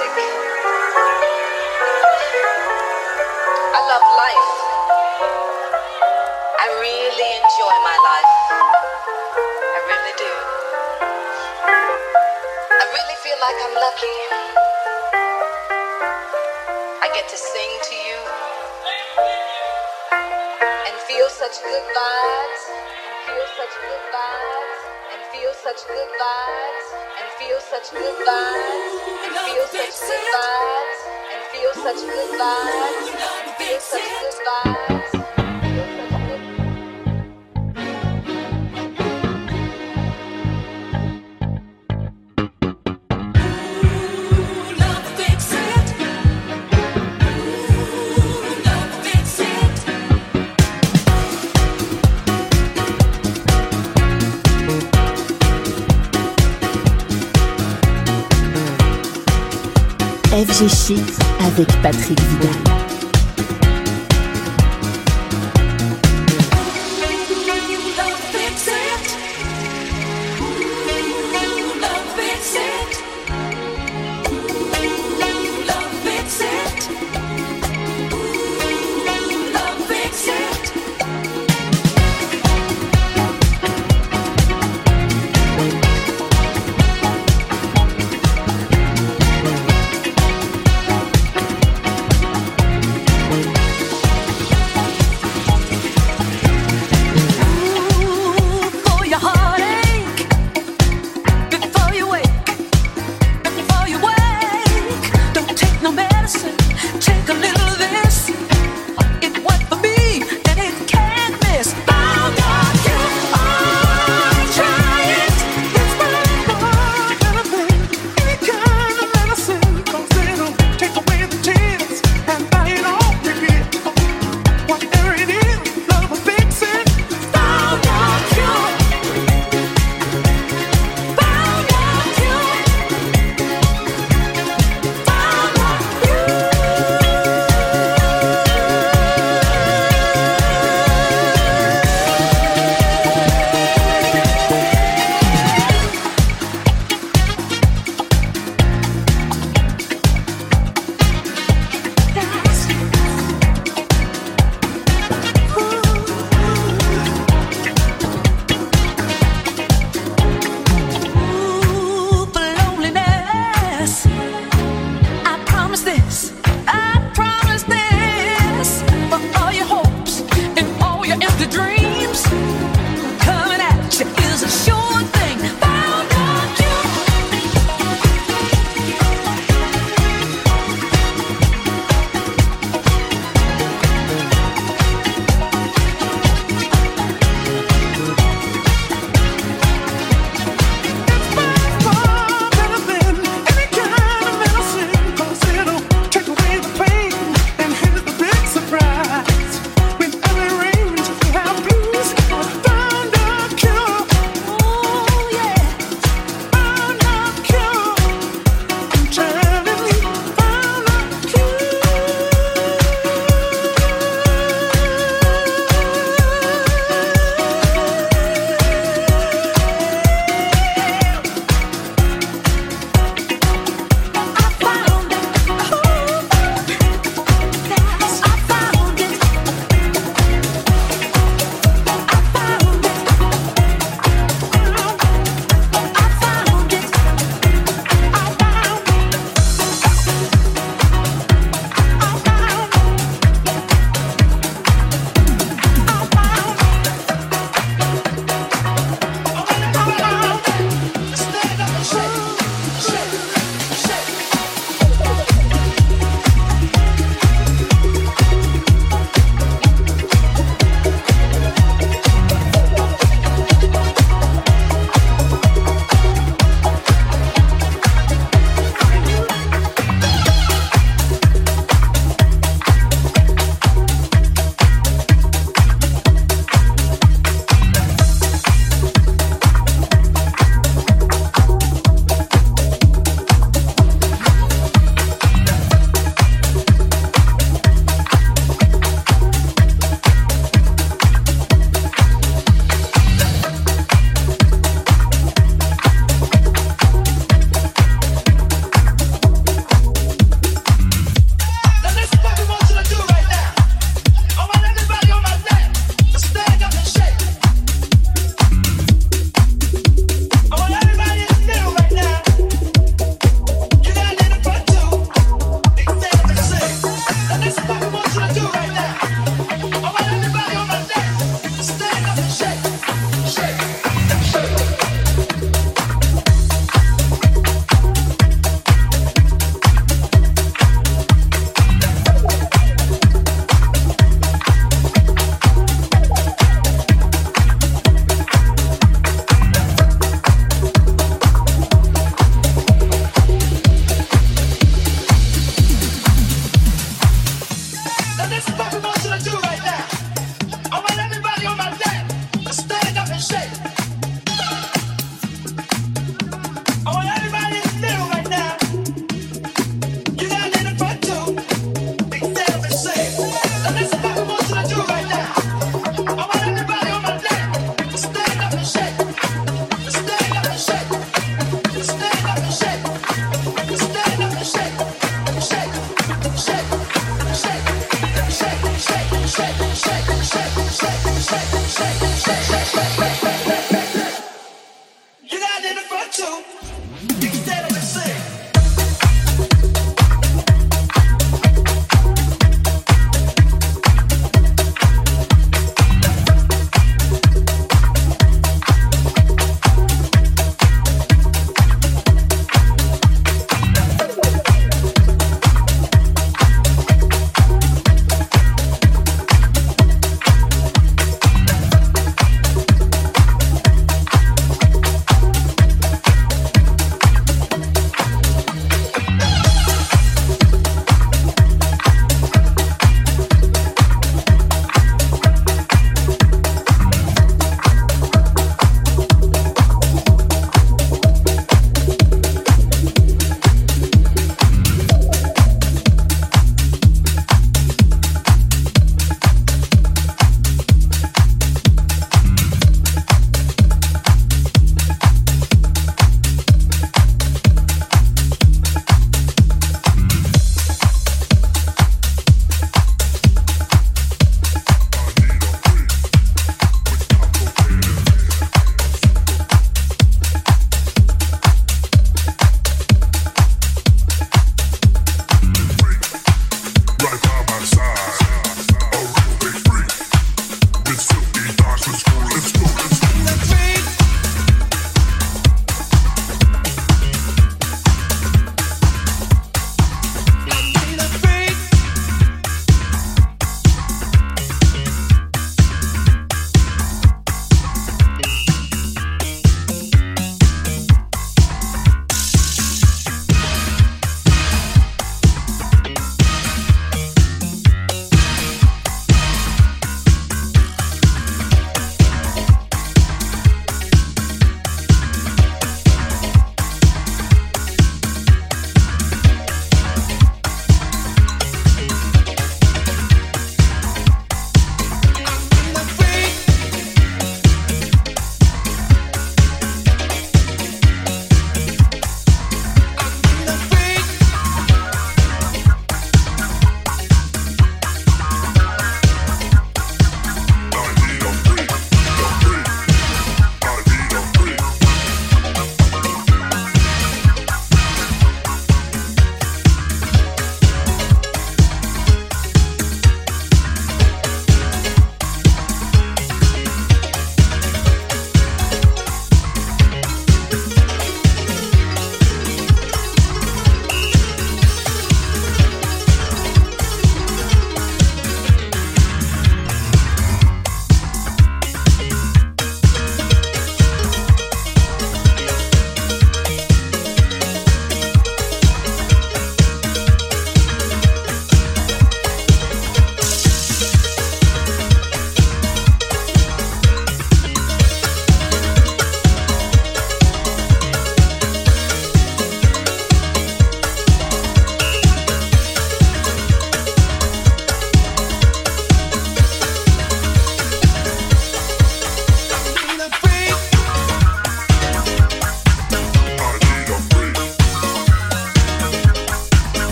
music. I love life. I really enjoy my life. I really do. I really feel like I'm lucky. I get to sing to you and feel such good vibes and feel such good vibes and feel such good vibes feel such good vibes. And feel such good vibes. And feel such good vibes. And feel such good vibes. FG Chic avec Patrick Vidal. medicine. Take a little of this.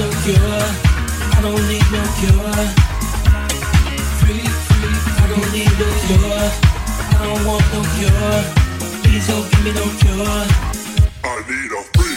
no cure. I don't need no cure. Free, free. I don't need no cure. I don't want no cure. Please don't give me no cure. I need a free.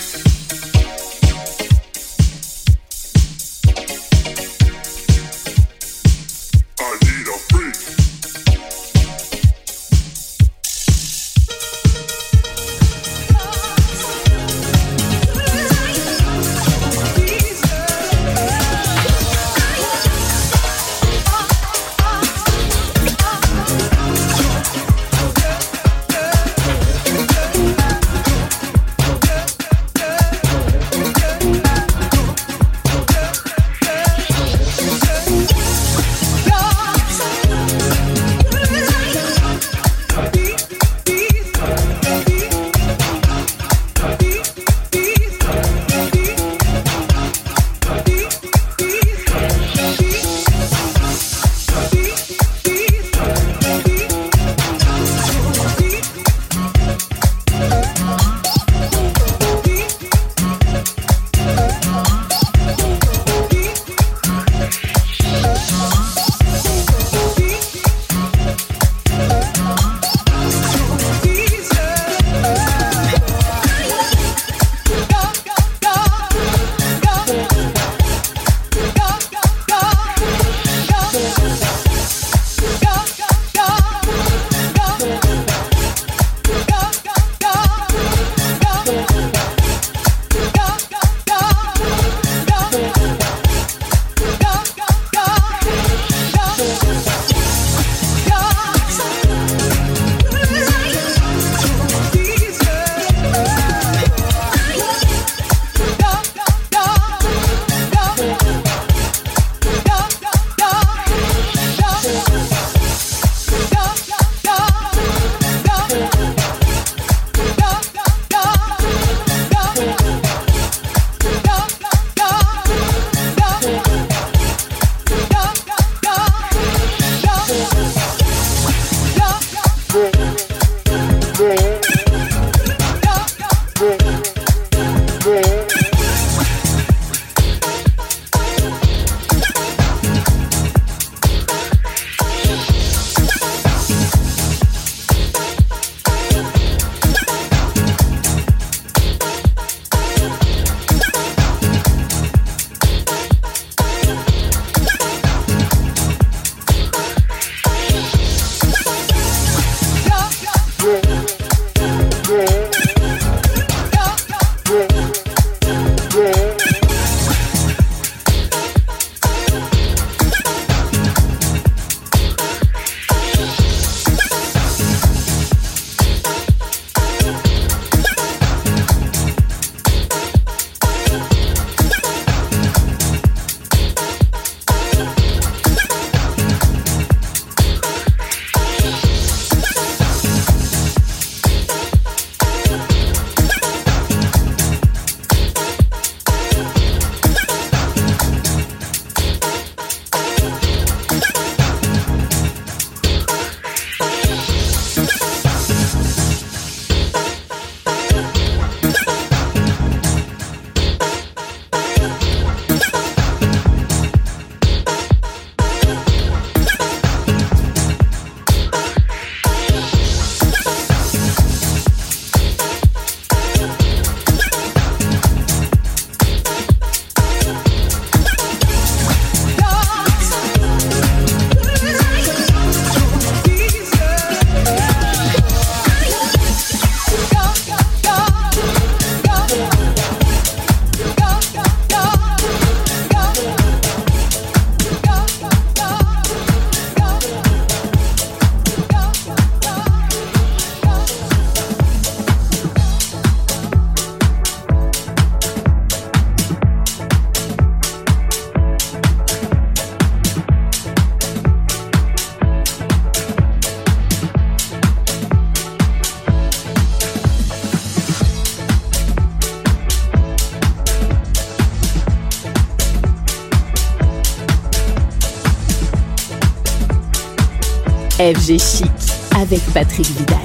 FG Chic avec Patrick Vidal.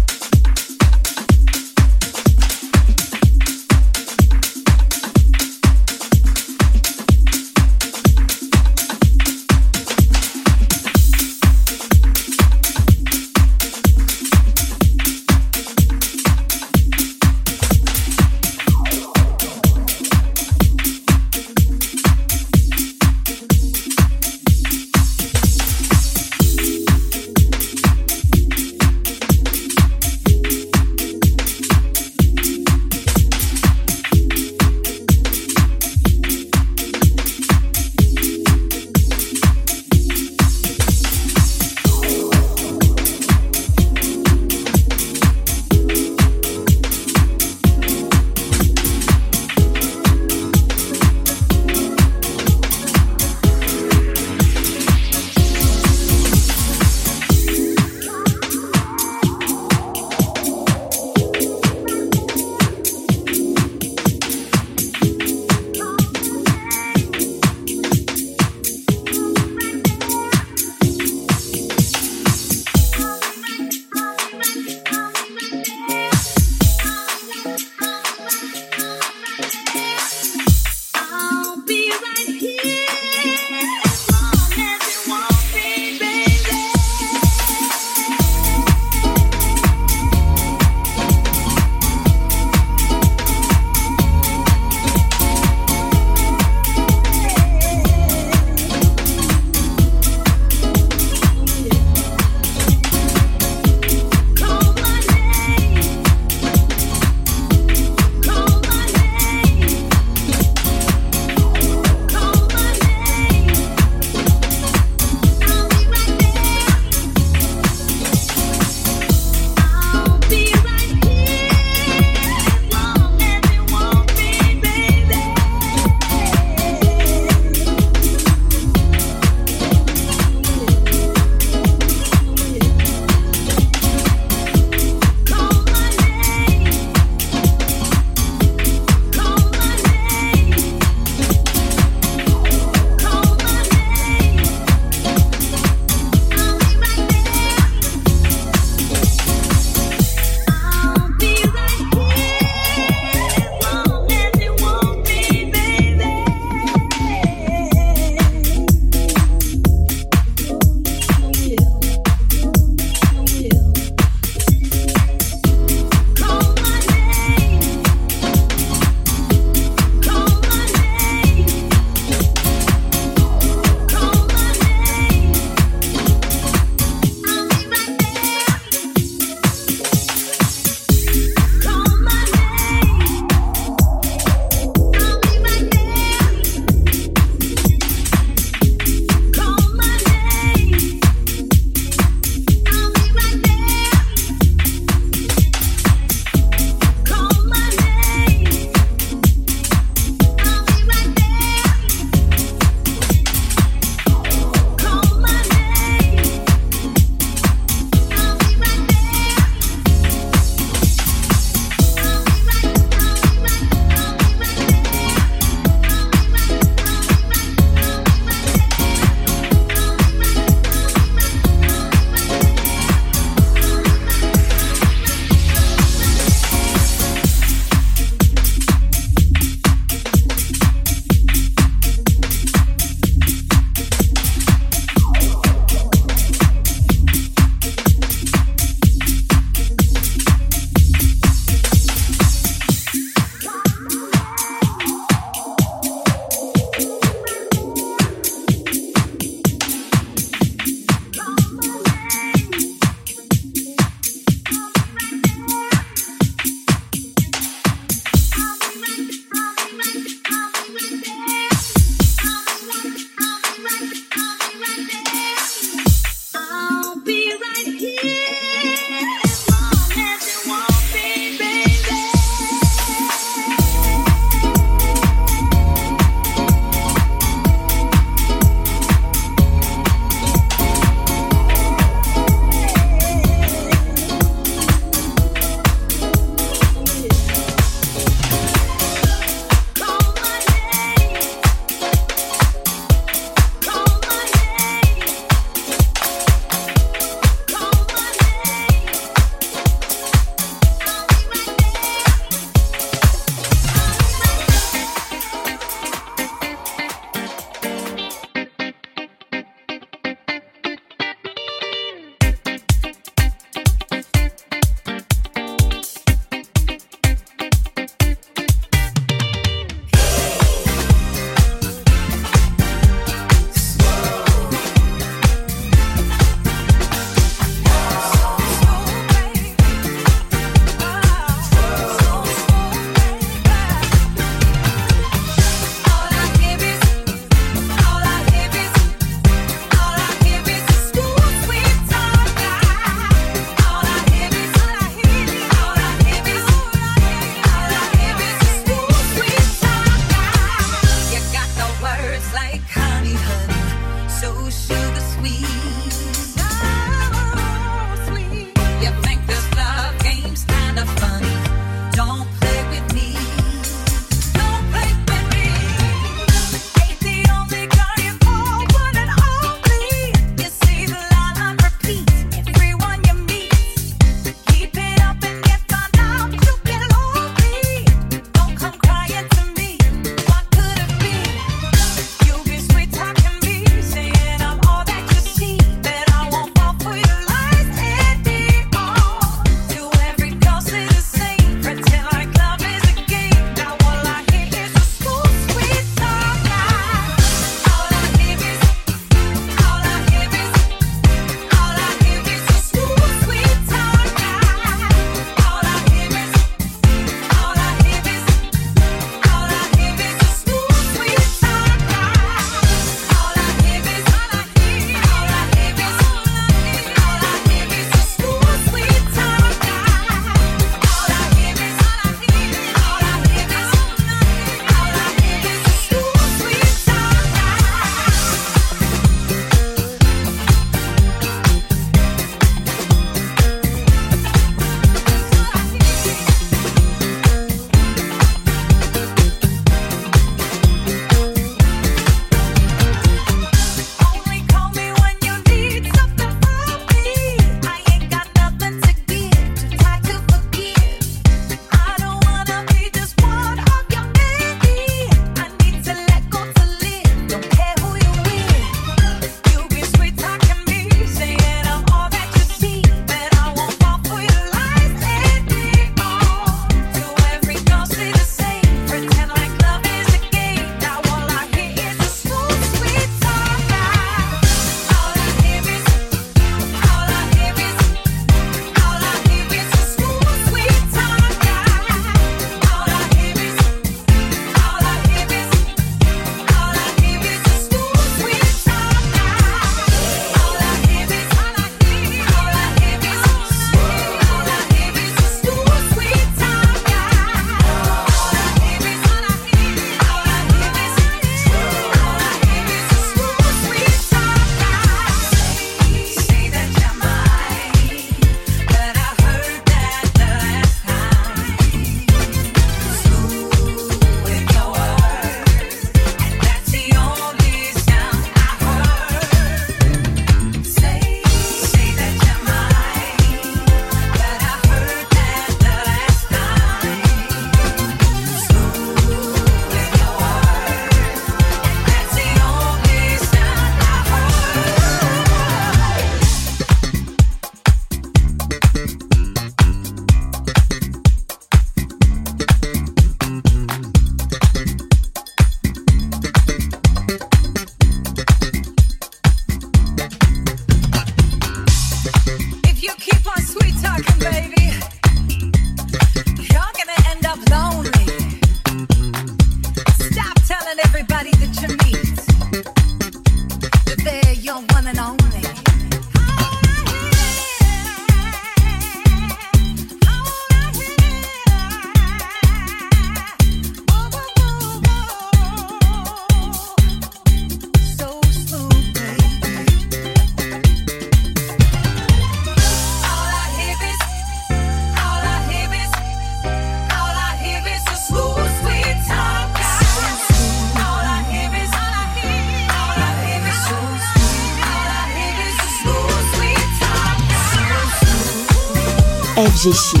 FG Chic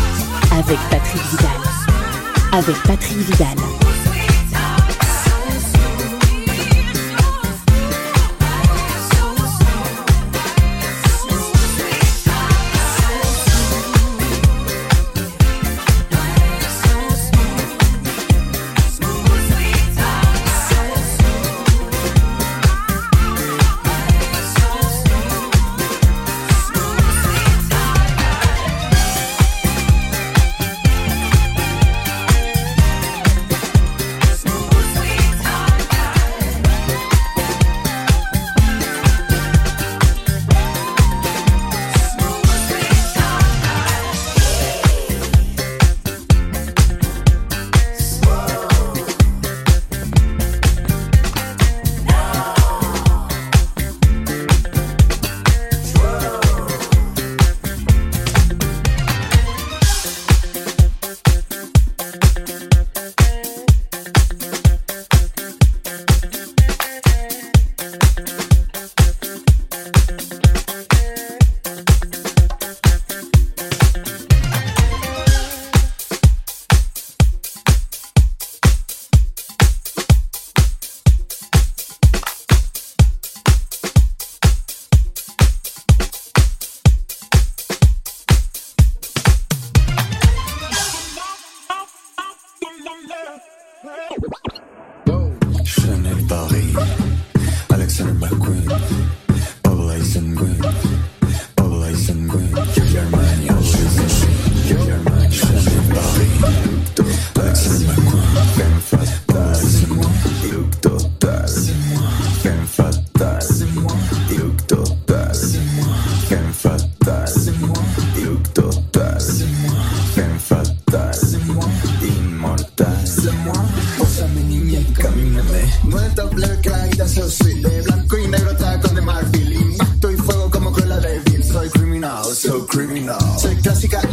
avec Patrick Vidal. Avec Patrick Vidal. criminal. Check that she got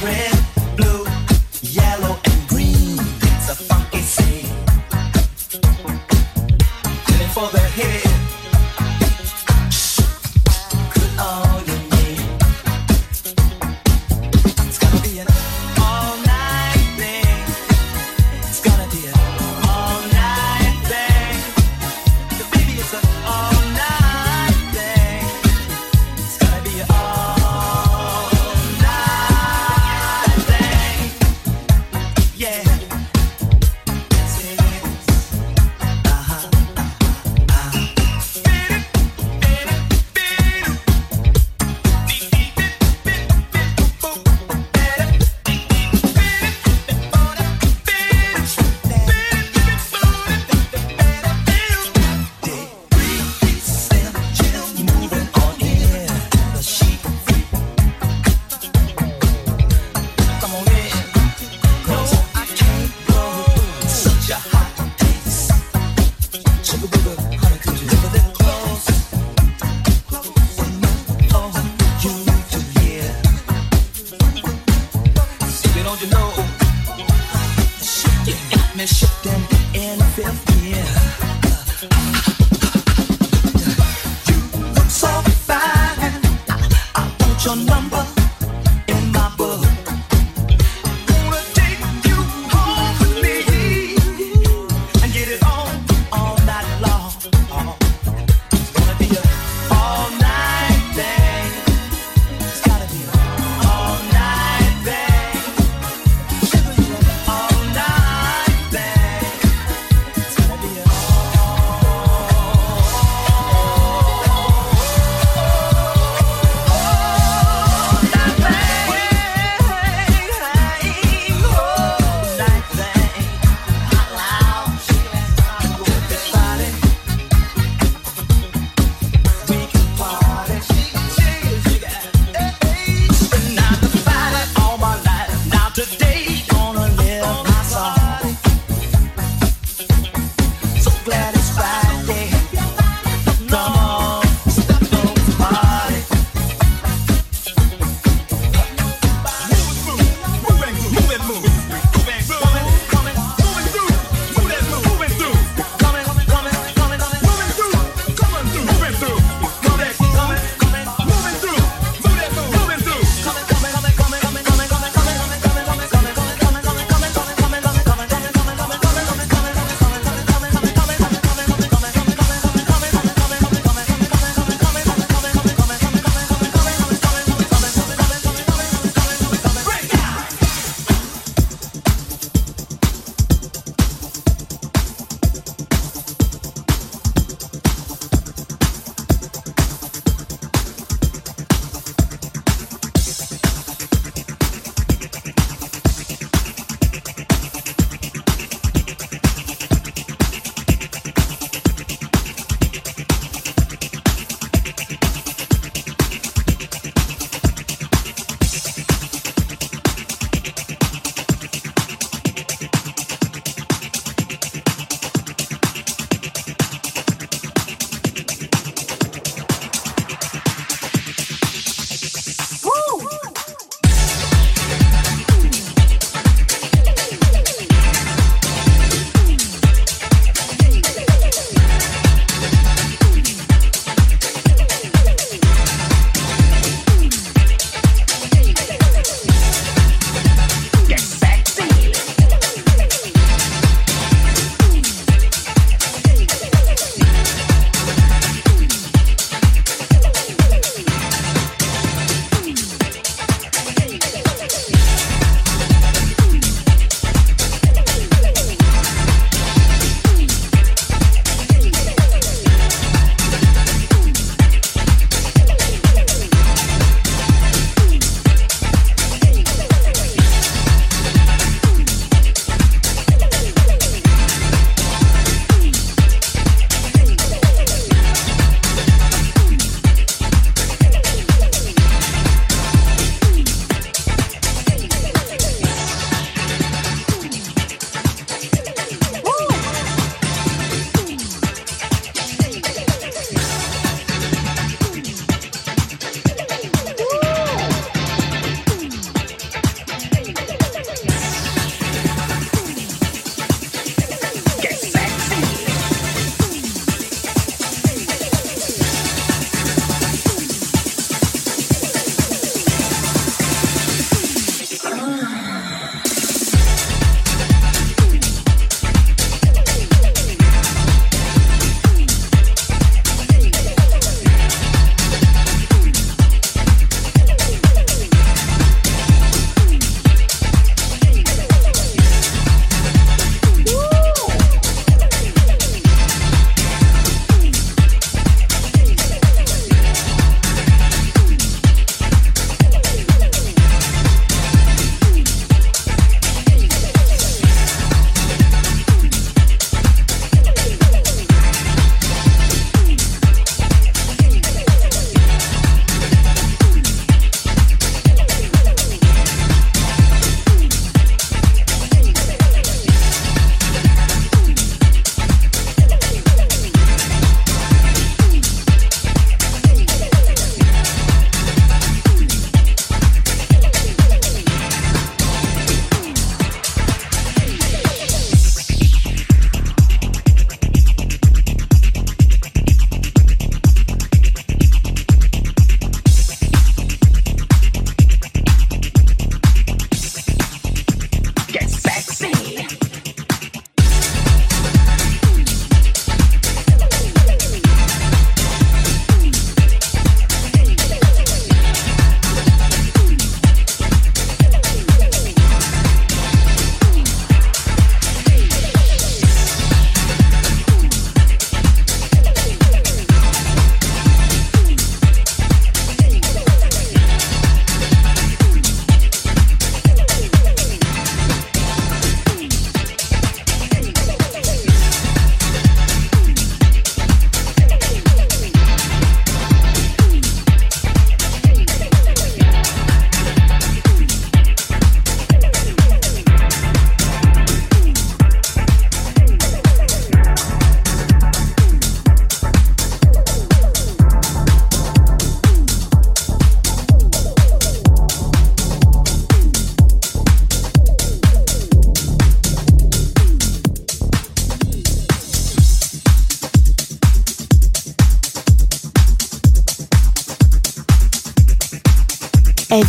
Friends.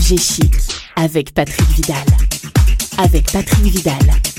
FG Chic avec Patrick Vidal. Avec Patrick Vidal.